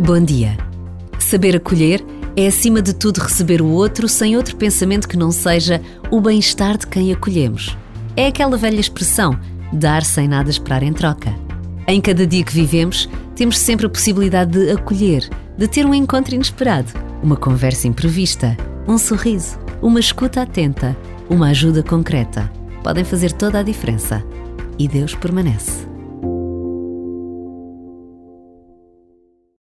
Bom dia. Saber acolher é, acima de tudo, receber o outro sem outro pensamento que não seja o bem-estar de quem acolhemos. É aquela velha expressão: dar sem nada esperar em troca. Em cada dia que vivemos, temos sempre a possibilidade de acolher, de ter um encontro inesperado, uma conversa imprevista, um sorriso, uma escuta atenta, uma ajuda concreta. Podem fazer toda a diferença. E Deus permanece.